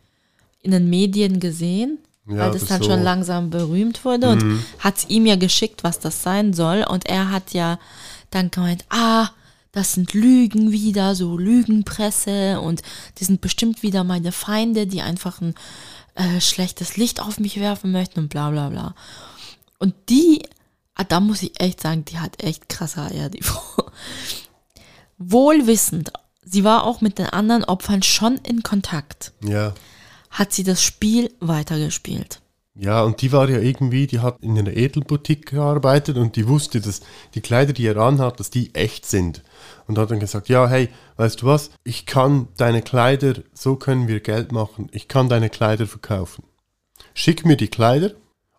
in den Medien gesehen, ja, weil das, dann so. schon langsam berühmt wurde mhm. und hat es ihm ja geschickt, was das sein soll und er hat ja dann gemeint, ah, das sind Lügen wieder, so Lügenpresse und die sind bestimmt wieder meine Feinde, die einfach ein äh, schlechtes Licht auf mich werfen möchten und bla bla bla. Und die, ah, da muss ich echt sagen, die hat echt krasser Eier, die *laughs* Frau. Wohlwissend, sie war auch mit den anderen Opfern schon in Kontakt. Ja. Hat sie das Spiel weitergespielt. Ja, und die war ja irgendwie, die hat in einer Edelboutique gearbeitet und die wusste, dass die Kleider, die er anhat, dass die echt sind und hat dann gesagt, ja, hey, weißt du was, ich kann deine Kleider, so können wir Geld machen, ich kann deine Kleider verkaufen. Schick mir die Kleider.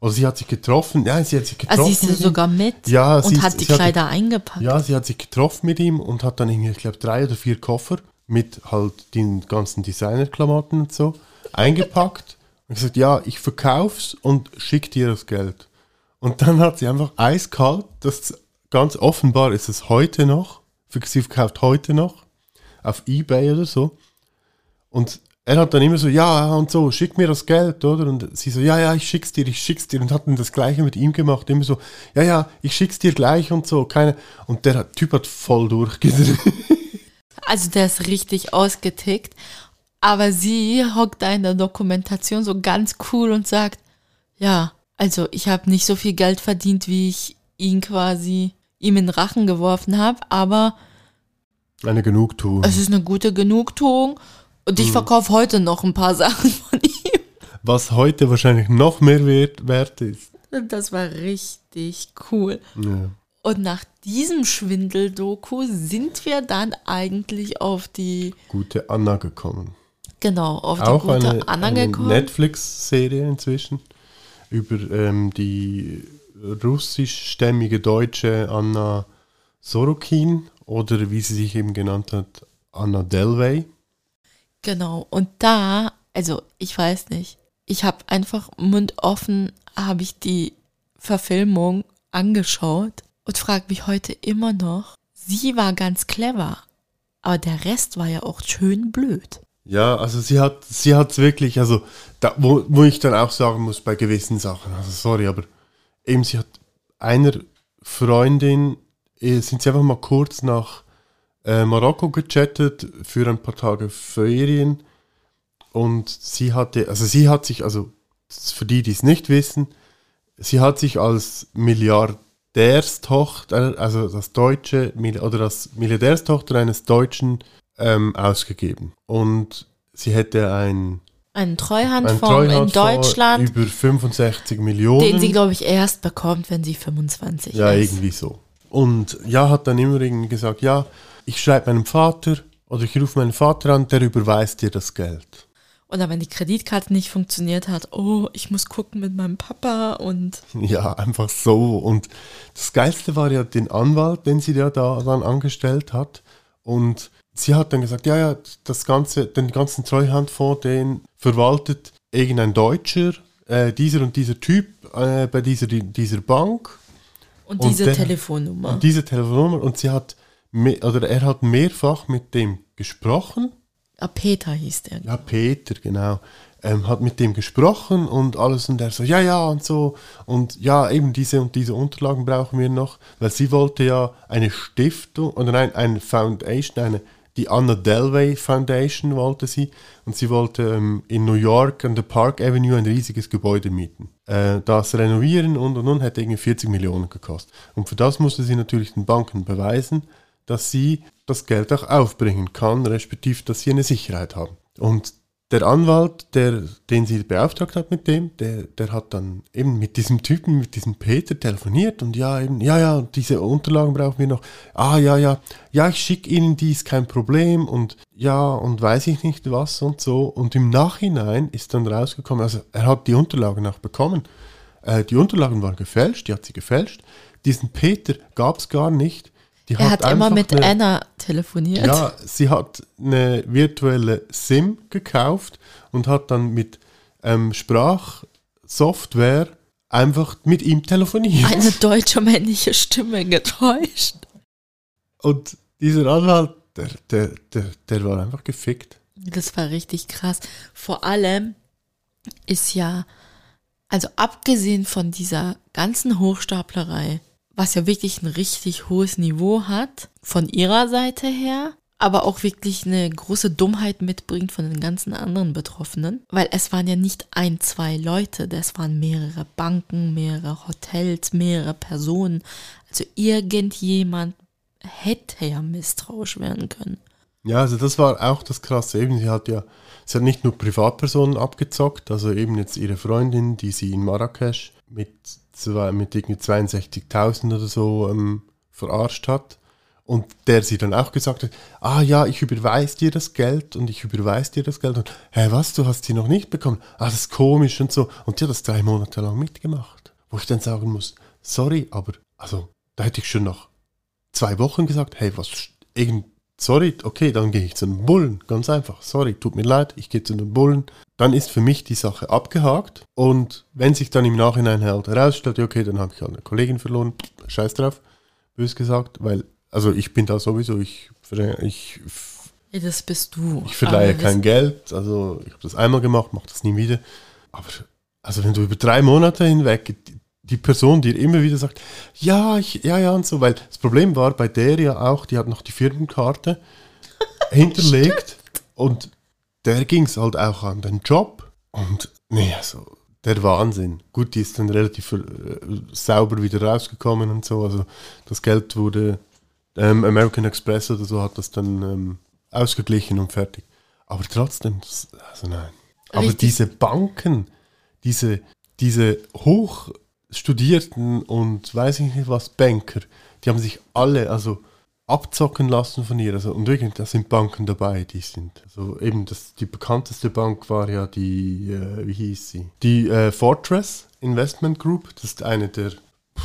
Also sie hat sich getroffen, ja, sie hat sich getroffen. Also sie ist sogar mit ja, und hat die Kleider hat, eingepackt. Ja, sie hat sich getroffen mit ihm und hat dann irgendwie, ich glaube, drei oder vier Koffer mit halt den ganzen Designerklamotten und so eingepackt und gesagt, ja, ich verkauf's und schick dir das Geld. Und dann hat sie einfach eiskalt, das ganz offenbar ist es heute noch, sie verkauft heute noch auf Ebay oder so. Und er hat dann immer so, ja, und so, schick mir das Geld, oder? Und sie so, ja, ja, ich schick's dir, ich schick's dir. Und hat dann das Gleiche mit ihm gemacht, immer so, ja, ja, ich schick's dir gleich und so, keine. Und der Typ hat voll durchgedreht. *laughs* Also der ist richtig ausgetickt. Aber sie hockt da in der Dokumentation so ganz cool und sagt, ja, also ich habe nicht so viel Geld verdient, wie ich ihn quasi ihm in den Rachen geworfen habe, aber Eine Genugtuung. es ist eine gute Genugtuung und ich verkaufe heute noch ein paar *laughs* Sachen von ihm. Was heute wahrscheinlich noch mehr wert, wert ist. Das war richtig cool. Ja. Und nach diesem Schwindel-Doku sind wir dann eigentlich auf die, Gute Anna gekommen. genau, auf die Auch gute eine, Anna eine gekommen. Netflix-Serie inzwischen über ähm, die russischstämmige Deutsche Anna Sorokin oder wie sie sich eben genannt hat, Anna Delvey. Genau. Und da, also ich weiß nicht, ich habe einfach mundoffen, habe ich die Verfilmung angeschaut und frage mich heute immer noch, sie war ganz clever, aber der Rest war ja auch schön blöd. Ja, also sie hat sie wirklich, also da, wo, wo ich dann auch sagen muss bei gewissen Sachen, also sorry, aber eben sie hat einer Freundin, äh, sind sie einfach mal kurz nach äh, Marokko gechattet für ein paar Tage Ferien und sie hatte, also sie hat sich, also für die, die es nicht wissen, sie hat sich als Milliardärstochter, also das deutsche oder als Milliardärstochter eines Deutschen ähm, ausgegeben. Und sie hätte ein, Einen ein Treuhandfonds in Treuhandfonds Deutschland, über 65 Millionen. den sie, glaube ich, erst bekommt, wenn sie 25 ja, ist. irgendwie so. Und ja, hat dann immer irgendwie gesagt, ja, ich schreibe meinem Vater oder ich rufe meinen Vater an, der überweist dir das Geld. Oder wenn die Kreditkarte nicht funktioniert hat, oh, ich muss gucken mit meinem Papa und Ja, einfach so. Und das Geilste war ja den Anwalt, den sie ja da dann angestellt hat. Und sie hat dann gesagt, ja, ja, das ganze, den ganzen Treuhandfonds, den verwaltet irgendein Deutscher, äh, dieser und dieser Typ äh, bei dieser, dieser Bank. und Und diese der- Telefonnummer. Und diese Telefonnummer. Und sie hat, oder er hat mehrfach mit dem gesprochen. Ah, Peter hieß der. Ja, Peter, genau. Ähm, hat mit dem gesprochen und alles und er so, ja, ja und so. Und ja, eben diese und diese Unterlagen brauchen wir noch, weil sie wollte ja eine Stiftung, oder nein, eine Foundation, eine, die Anna Delvey Foundation wollte sie. Und sie wollte ähm, in New York an der Park Avenue ein riesiges Gebäude mieten. Äh, das renovieren und und und hätte irgendwie 40 Millionen gekostet. Und für das musste sie natürlich den Banken beweisen, dass sie das Geld auch aufbringen kann, respektive, dass sie eine Sicherheit haben. Und der Anwalt, der, den sie beauftragt hat mit dem, der, der hat dann eben mit diesem Typen, mit diesem Peter telefoniert und ja, eben, ja, ja, diese Unterlagen brauchen wir noch. Ah, ja, ja, ja, ich schicke Ihnen die, ist kein Problem und ja, und weiß ich nicht was und so. Und im Nachhinein ist dann rausgekommen, also er hat die Unterlagen auch bekommen. Äh, die Unterlagen waren gefälscht, die hat sie gefälscht. Diesen Peter gab es gar nicht. Die Er hat immer einfach mit eine- Anna telefoniert. ja, sie hat eine virtuelle SIM gekauft und hat dann mit ähm, Sprachsoftware einfach mit ihm telefoniert. Eine *laughs* deutsche männliche Stimme getäuscht. Und dieser Anwalt, der, der, der, der war einfach gefickt. Das war richtig krass. Vor allem ist ja, also abgesehen von dieser ganzen Hochstaplerei, was ja wirklich ein richtig hohes Niveau hat, von ihrer Seite her, aber auch wirklich eine große Dummheit mitbringt von den ganzen anderen Betroffenen, weil es waren ja nicht ein, zwei Leute, das waren mehrere Banken, mehrere Hotels, mehrere Personen. Also irgendjemand hätte ja misstrauisch werden können. Ja, also das war auch das Krasse. Eben, sie hat ja, sie hat nicht nur Privatpersonen abgezockt, also eben jetzt ihre Freundin, die sie in Marrakesch mit, zwei, mit irgendwie 62.000 oder so ähm, verarscht hat. Und der sie dann auch gesagt hat, ah ja, ich überweise dir das Geld und ich überweise dir das Geld. Und, hä, was, du hast sie noch nicht bekommen? Ah, das ist komisch und so. Und die hat das drei Monate lang mitgemacht. Wo ich dann sagen muss, sorry, aber, also, da hätte ich schon nach zwei Wochen gesagt, hey, was, irgend, sorry, okay, dann gehe ich zu den Bullen, ganz einfach, sorry, tut mir leid, ich gehe zu den Bullen. Dann ist für mich die Sache abgehakt und wenn sich dann im Nachhinein halt herausstellt, okay, dann habe ich halt eine Kollegin verloren, scheiß drauf, bös gesagt, weil, also ich bin da sowieso, ich, ich, das bist du. ich verleihe kein Geld, also ich habe das einmal gemacht, mache das nie wieder. Aber also wenn du über drei Monate hinweg die- die Person dir immer wieder sagt, ja, ich, ja, ja und so, weil das Problem war bei der ja auch, die hat noch die Firmenkarte *laughs* hinterlegt und der ging es halt auch an den Job und nee, also der Wahnsinn. Gut, die ist dann relativ äh, sauber wieder rausgekommen und so, also das Geld wurde, ähm, American Express oder so hat das dann ähm, ausgeglichen und fertig. Aber trotzdem, das, also nein. Aber Richtig. diese Banken, diese, diese hochstudierten und weiß ich nicht was Banker, die haben sich alle also abzocken lassen von ihr. Also, und wirklich, da sind Banken dabei, die sind. Also eben, das, die bekannteste Bank war ja die, äh, wie hieß sie? Die äh, Fortress Investment Group. Das ist eine der,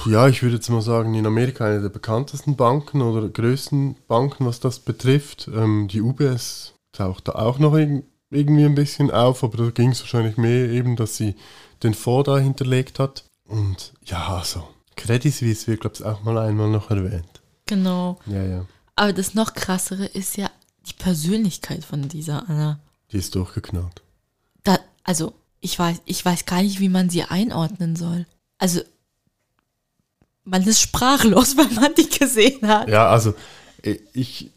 ja, ich würde jetzt mal sagen, in Amerika eine der bekanntesten Banken oder größten Banken, was das betrifft. Ähm, die UBS taucht da auch noch irg irgendwie ein bisschen auf, aber da ging es wahrscheinlich mehr eben, dass sie den Fonds da hinterlegt hat. Und ja, also, Credit Suisse wird, glaube ich, auch mal einmal noch erwähnt. Genau. Ja, ja. Aber das noch krassere ist ja die Persönlichkeit von dieser Anna. Die ist durchgeknallt. Da, also, ich weiß, ich weiß gar nicht, wie man sie einordnen soll. Also, man ist sprachlos, *laughs* wenn man die gesehen hat. Ja, also, ich,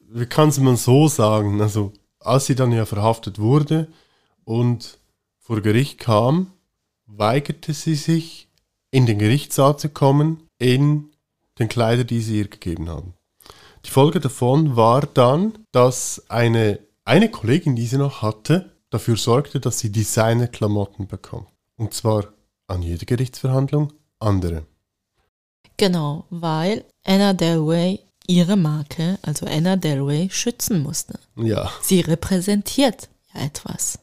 wie kann es mal so sagen? Also, als sie dann ja verhaftet wurde und vor Gericht kam, weigerte sie sich, in den Gerichtssaal zu kommen, in den Kleider, die sie ihr gegeben haben. Die Folge davon war dann, dass eine, eine Kollegin, die sie noch hatte, dafür sorgte, dass sie Designerklamotten bekommt. Und zwar an jeder Gerichtsverhandlung andere. Genau, weil Anna Delway ihre Marke, also Anna Delway, schützen musste. Ja. Sie repräsentiert ja etwas.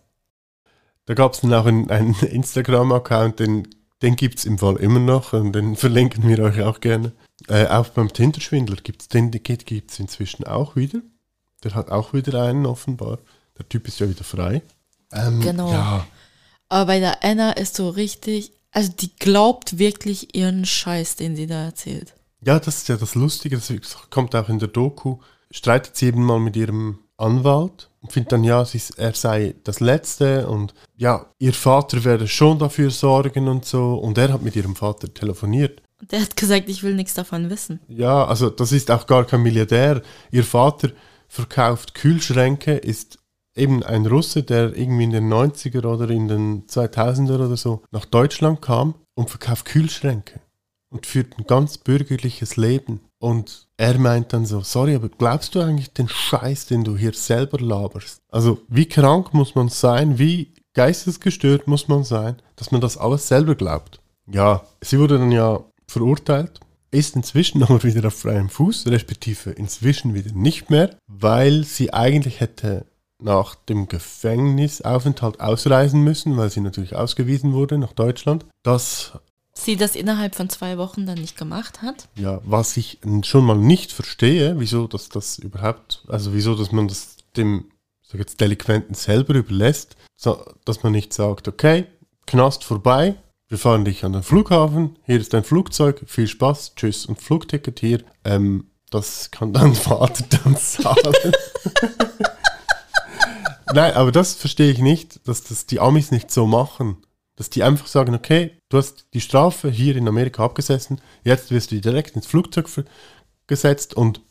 Da gab es dann auch einen, einen Instagram-Account, den, den gibt es im Fall immer noch und den verlinken wir euch auch gerne. Äh, auch beim Tinderschwindler gibt es den, den gibt es inzwischen auch wieder. Der hat auch wieder einen offenbar. Der Typ ist ja wieder frei. Ähm, Genau. Ja, Aber bei der Anna ist so richtig, also die glaubt wirklich ihren Scheiß, den sie da erzählt. ja, das ist ja das Lustige, das kommt auch in der Doku. Streitet sie eben mal mit ihrem Anwalt und findet dann, ja, er sei das Letzte und ja, ihr Vater werde schon dafür sorgen und so. Und er hat mit ihrem Vater telefoniert. Und der hat gesagt, ich will nichts davon wissen. Ja, also das ist auch gar kein Milliardär. Ihr Vater verkauft Kühlschränke, ist eben ein Russe, der irgendwie in den 90er oder in den 2000er oder so nach Deutschland kam und verkauft Kühlschränke und führt ein ganz bürgerliches Leben. Und er meint dann so, sorry, aber glaubst du eigentlich den Scheiß, den du hier selber laberst? Also wie krank muss man sein, wie geistesgestört muss man sein, dass man das alles selber glaubt? Ja, sie wurde dann ja verurteilt, ist inzwischen *laughs* aber wieder auf freiem Fuß, respektive inzwischen wieder nicht mehr, weil sie eigentlich hätte nach dem Gefängnisaufenthalt ausreisen müssen, weil sie natürlich ausgewiesen wurde nach Deutschland. Das, Sie das innerhalb von zwei Wochen dann nicht gemacht hat. ja, was ich schon mal nicht verstehe, wieso dass das überhaupt, also wieso, dass man das dem, sag jetzt, Delinquenten selber überlässt, so, dass man nicht sagt, okay, Knast vorbei, wir fahren dich an den Flughafen, hier ist dein Flugzeug, viel Spaß, tschüss und Flugticket hier. Ähm, das kann dein *laughs* Vater dann zahlen. *laughs* Nein, aber das verstehe ich nicht, dass das die Amis nicht so machen. Dass die einfach sagen, okay, du hast die Strafe hier in Amerika abgesessen, jetzt wirst du direkt ins Flugzeug gesetzt und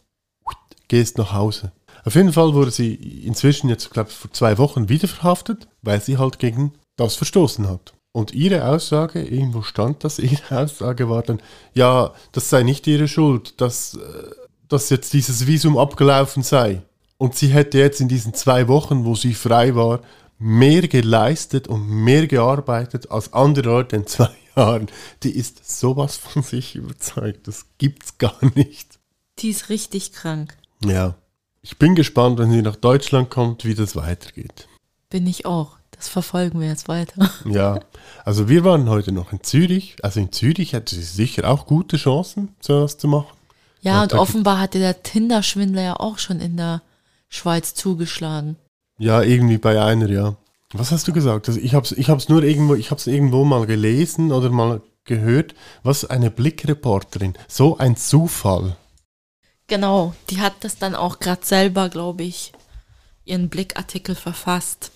gehst nach Hause. Auf jeden Fall wurde sie inzwischen jetzt, glaube ich, vor zwei Wochen wieder verhaftet, weil sie halt gegen das verstoßen hat. Und ihre Aussage, irgendwo stand das, *laughs* ihre Aussage war dann, ja, das sei nicht ihre Schuld, dass, äh, dass jetzt dieses Visum abgelaufen sei. Und sie hätte jetzt in diesen zwei Wochen, wo sie frei war, mehr geleistet und mehr gearbeitet als andere Leute in zwei *laughs* Jahren. Die ist sowas von sich überzeugt. Das gibt's gar nicht. Die ist richtig krank. Ja. Ich bin gespannt, wenn sie nach Deutschland kommt, wie das weitergeht. Bin ich auch. Das verfolgen wir jetzt weiter. *laughs* Ja, also wir waren heute noch in Zürich. Also in Zürich hätte sie sicher auch gute Chancen, sowas zu machen. Ja, und da- offenbar hatte der Tinder-Schwindler ja auch schon in der Schweiz zugeschlagen. Ja, irgendwie bei einer, ja. Was hast du gesagt? Also ich habe es ich hab's nur irgendwo, ich habe es irgendwo mal gelesen oder mal gehört. Was eine Blickreporterin. So ein Zufall. Genau, die hat das dann auch gerade selber, glaube ich, ihren Blickartikel verfasst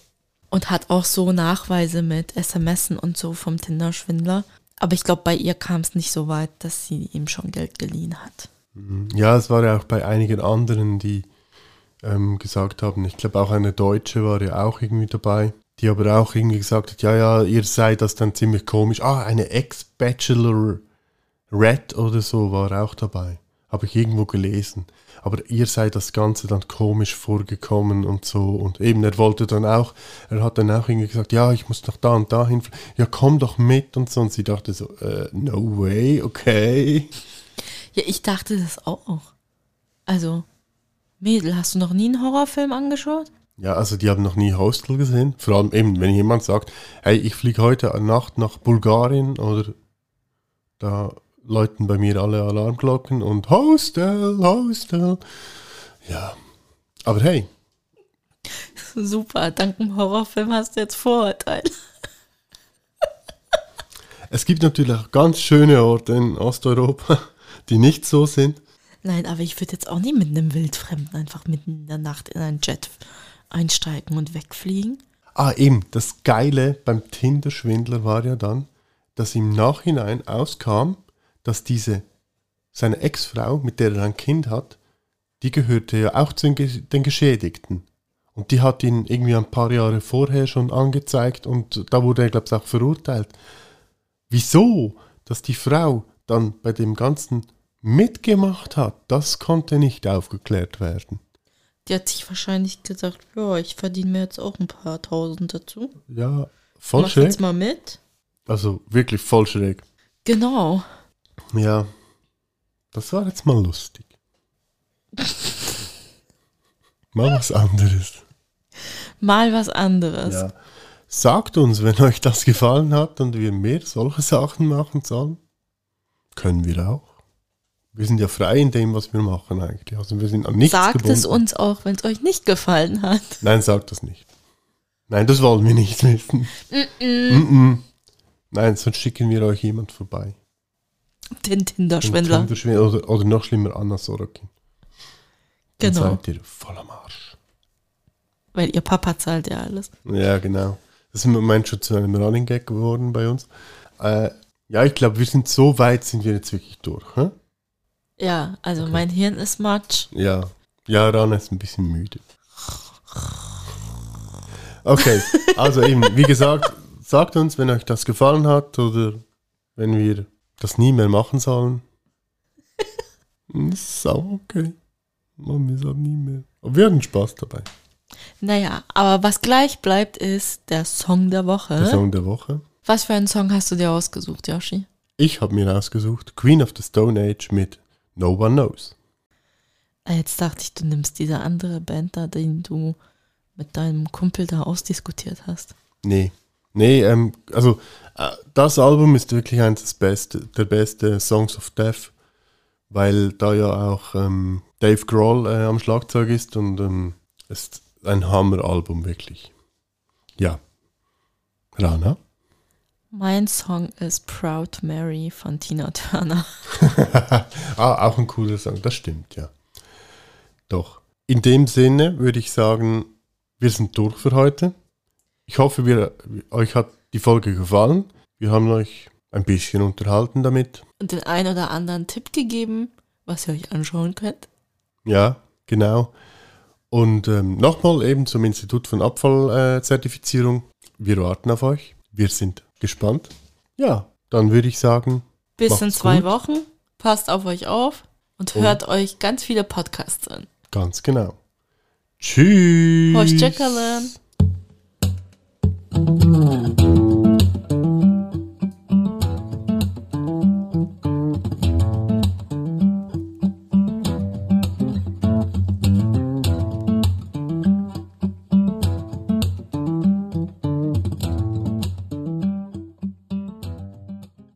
und hat auch so Nachweise mit SMSen und so vom Tinder-Schwindler. Aber ich glaube, bei ihr kam es nicht so weit, dass sie ihm schon Geld geliehen hat. Ja, es war ja auch bei einigen anderen, die ähm, gesagt haben. Ich glaube auch eine Deutsche war ja auch irgendwie dabei, die aber auch irgendwie gesagt hat, ja, ja, ihr seid das dann ziemlich komisch. Ah, eine Ex-Bachelor Red oder so war auch dabei. Habe ich irgendwo gelesen. Aber ihr seid das Ganze dann komisch vorgekommen und so. Und eben, er wollte dann auch, er hat dann auch irgendwie gesagt, ja, ich muss noch da und da hin. Ja, komm doch mit und so. Und sie dachte so, äh, no way, okay. Ja, ich dachte das auch. Also, Mädel, hast du noch nie einen Horrorfilm angeschaut? Ja, also die haben noch nie Hostel gesehen. Vor allem eben, wenn jemand sagt, hey, ich fliege heute Nacht nach Bulgarien oder da läuten bei mir alle Alarmglocken und Hostel, Hostel. Ja, aber hey. Super, dank dem Horrorfilm hast du jetzt Vorurteile. Es gibt natürlich auch ganz schöne Orte in Osteuropa, die nicht so sind. Nein, aber ich würde jetzt auch nicht mit einem Wildfremden einfach mitten in der Nacht in einen Jet einsteigen und wegfliegen. Ah, eben, das Geile beim Tinder-Schwindler war ja dann, dass im Nachhinein auskam, dass diese, seine Ex-Frau, mit der er ein Kind hat, die gehörte ja auch zu den Geschädigten. Und die hat ihn irgendwie ein paar Jahre vorher schon angezeigt und da wurde er, glaube ich, auch verurteilt. Wieso, dass die Frau dann bei dem Ganzen mitgemacht hat, das konnte nicht aufgeklärt werden. Die hat sich wahrscheinlich gesagt, ja, ich verdiene mir jetzt auch ein paar Tausend dazu. Ja, voll Mach schräg. jetzt mal mit. Also wirklich voll schräg. Genau. Ja, das war jetzt mal lustig. mal was anderes. Mal was anderes. Ja. Sagt uns, wenn euch das gefallen hat und wir mehr solche Sachen machen sollen. Können wir auch. Wir sind ja frei in dem, was wir machen eigentlich. Also wir sind an nichts Sagt gebunden. es uns auch, wenn es euch nicht gefallen hat. Nein, sagt das nicht. Nein, das wollen wir nicht wissen. Mm -mm. Nein, sonst schicken wir euch jemand vorbei. Den Tinder-Schwindler. Tinder-Schwindler oder, oder noch schlimmer, Anna Sorokin. Dann Genau. seid ihr voll am Arsch. Weil ihr Papa zahlt ja alles. Ja, genau. Das ist im Moment schon zu einem Running Gag geworden bei uns. Äh, ja, ich glaube, wir sind so weit, sind wir jetzt wirklich durch. Hä? Ja, also mein Hirn ist matsch. Ja. Ja, Rana ist ein bisschen müde. Okay, also eben, wie gesagt, sagt uns, wenn euch das gefallen hat oder wenn wir das nie mehr machen sollen. Ist auch okay. Machen wir es auch nie mehr. Aber wir hatten Spaß dabei. Naja, aber was gleich bleibt, ist der Song der Woche. Der Song der Woche. Was für einen Song hast du dir ausgesucht, Yoshi? Ich habe mir ausgesucht Queen of the Stone Age mit No One Knows. Ah, Jetzt dachte ich, du nimmst diese andere Band da, den du mit deinem Kumpel da ausdiskutiert hast. Nee. Nee, ähm, also äh, das Album ist wirklich eines des beste, der beste Songs of Death, weil da ja auch ähm, Dave Grohl äh, am Schlagzeug ist und ähm, es ist ein Hammer-Album wirklich. Ja. Rana? Mein Song ist Proud Mary von Tina Turner. *laughs* *laughs* ah, auch ein cooler Song, das stimmt, ja. Doch. In dem Sinne würde ich sagen, wir sind durch für heute. Ich hoffe, wir, euch hat die Folge gefallen. Wir haben euch ein bisschen unterhalten damit. Und den ein oder anderen Tipp gegeben, was ihr euch anschauen könnt. Ja, genau. Und ähm, nochmal eben zum Institut von Abfallzertifizierung. Wir warten auf euch. Wir sind gespannt. Ja, dann würde ich sagen, Bis in zwei gut. Wochen. Passt auf euch auf und Und- hört euch ganz viele Podcasts an. ganz genau. Tschüss. Horst.